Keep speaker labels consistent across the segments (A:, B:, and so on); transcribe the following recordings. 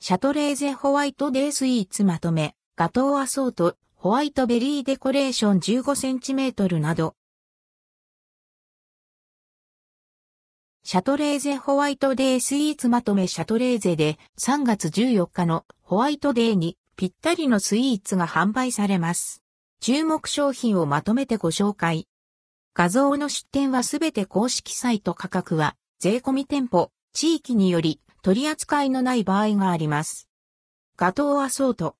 A: シャトレーゼホワイトデースイーツまとめ、ガトーアソート、ホワイトベリーデコレーション 15cm など。シャトレーゼホワイトデースイーツまとめシャトレーゼで3月14日のホワイトデーにぴったりのスイーツが販売されます。注目商品をまとめてご紹介。画像の出展はすべて公式サイト価格は税込み店舗、地域により取り扱いのない場合があります。ガトーアソート。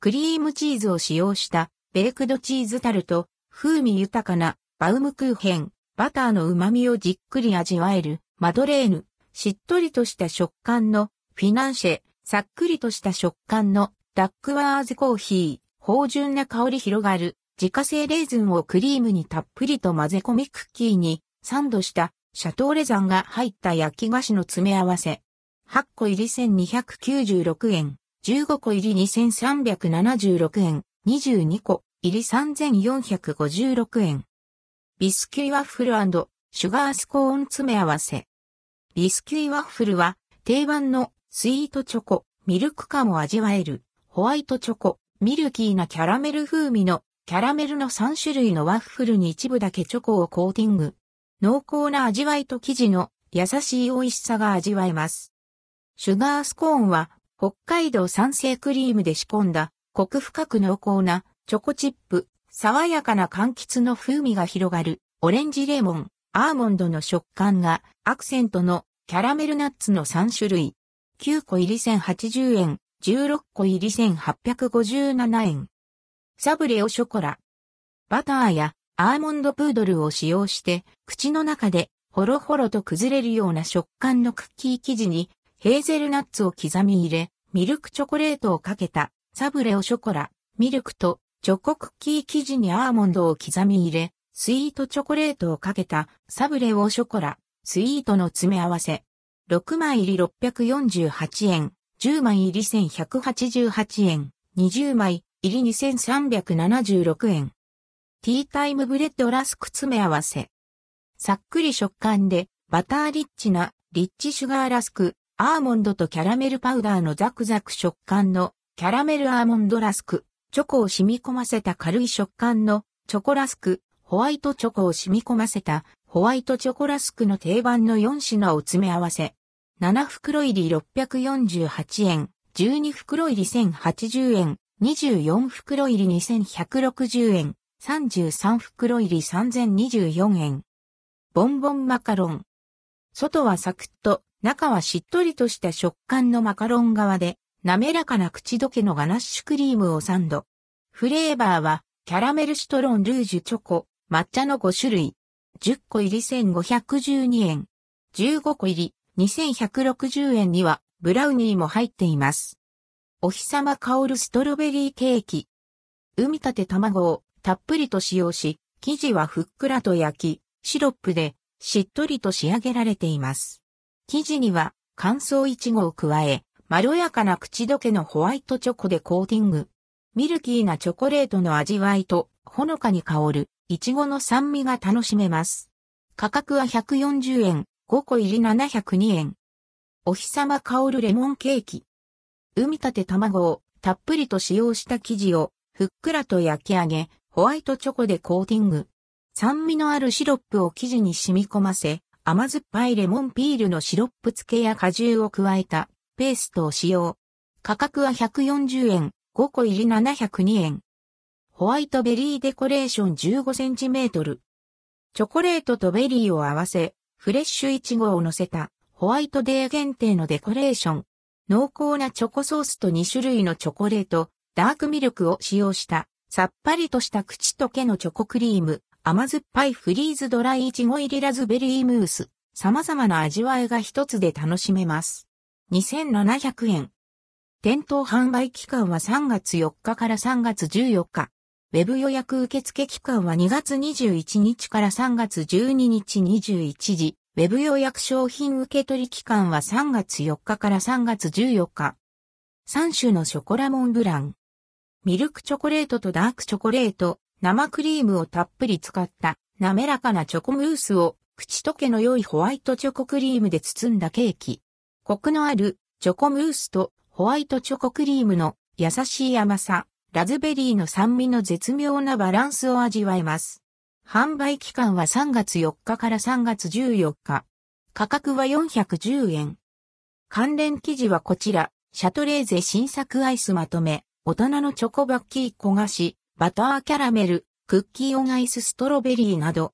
A: クリームチーズを使用したベークドチーズタルト、風味豊かなバウムクーヘン、バターの旨味をじっくり味わえるマドレーヌ、しっとりとした食感のフィナンシェ、さっくりとした食感のダックワーズコーヒー、芳醇な香り広がる自家製レーズンをクリームにたっぷりと混ぜ込みクッキーにサンドしたシャトーレザンが入った焼き菓子の詰め合わせ。8個入り1296円、15個入り2376円、22個入り3456円。ビスキュイワッフルシュガースコーン詰め合わせ。ビスキュイワッフルは定番のスイートチョコ、ミルク感を味わえるホワイトチョコ、ミルキーなキャラメル風味のキャラメルの3種類のワッフルに一部だけチョコをコーティング。濃厚な味わいと生地の優しい美味しさが味わえます。シュガースコーンは北海道産生クリームで仕込んだコク深く濃厚なチョコチップ、爽やかな柑橘の風味が広がるオレンジレモン、アーモンドの食感がアクセントのキャラメルナッツの3種類。9個入り1080円、16個入り1857円。サブレオショコラ。バターやアーモンドプードルを使用して、口の中でホロホロと崩れるような食感のクッキー生地にヘーゼルナッツを刻み入れ、ミルクチョコレートをかけたサブレオショコラ、ミルクとチョコクッキー生地にアーモンドを刻み入れ、スイートチョコレートをかけたサブレオショコラ、スイートの詰め合わせ。6枚入り648円、10枚入り1188円、20枚入り2376円。ティータイムブレッドラスク詰め合わせ。さっくり食感で、バターリッチな、リッチシュガーラスク、アーモンドとキャラメルパウダーのザクザク食感の、キャラメルアーモンドラスク、チョコを染み込ませた軽い食感の、チョコラスク、ホワイトチョコを染み込ませた、ホワイトチョコラスクの定番の4品を詰め合わせ。7袋入り648円、12袋入り1080円、24袋入り2160円、33袋入り3024円。ボンボンマカロン。外はサクッと、中はしっとりとした食感のマカロン側で、滑らかな口どけのガナッシュクリームをサンド。フレーバーは、キャラメルシトロンルージュチョコ、抹茶の5種類。10個入り1512円。15個入り2160円には、ブラウニーも入っています。お日様香るストロベリーケーキ。海立て卵をたっぷりと使用し、生地はふっくらと焼き、シロップでしっとりと仕上げられています。生地には乾燥いちごを加え、まろやかな口どけのホワイトチョコでコーティング。ミルキーなチョコレートの味わいとほのかに香るいちごの酸味が楽しめます。価格は140円、5個入り702円。お日様香るレモンケーキ。産み立て卵をたっぷりと使用した生地をふっくらと焼き上げ、ホワイトチョコでコーティング。酸味のあるシロップを生地に染み込ませ、甘酸っぱいレモンピールのシロップ漬けや果汁を加えたペーストを使用。価格は140円、5個入り702円。ホワイトベリーデコレーション15センチメートル。チョコレートとベリーを合わせ、フレッシュイチゴを乗せたホワイトデー限定のデコレーション。濃厚なチョコソースと2種類のチョコレート、ダークミルクを使用したさっぱりとした口溶けのチョコクリーム、甘酸っぱいフリーズドライイチゴ入りラズベリームース、様々な味わいが一つで楽しめます。2700円。店頭販売期間は3月4日から3月14日。ウェブ予約受付期間は2月21日から3月12日21時。ウェブ予約商品受取期間は3月4日から3月14日。3種のショコラモンブラン。ミルクチョコレートとダークチョコレート、生クリームをたっぷり使った滑らかなチョコムースを口溶けの良いホワイトチョコクリームで包んだケーキ。コクのあるチョコムースとホワイトチョコクリームの優しい甘さ、ラズベリーの酸味の絶妙なバランスを味わえます。販売期間は3月4日から3月14日。価格は410円。関連記事はこちら、シャトレーゼ新作アイスまとめ、大人のチョコバッキー焦がし、バターキャラメル、クッキーオンアイスストロベリーなど、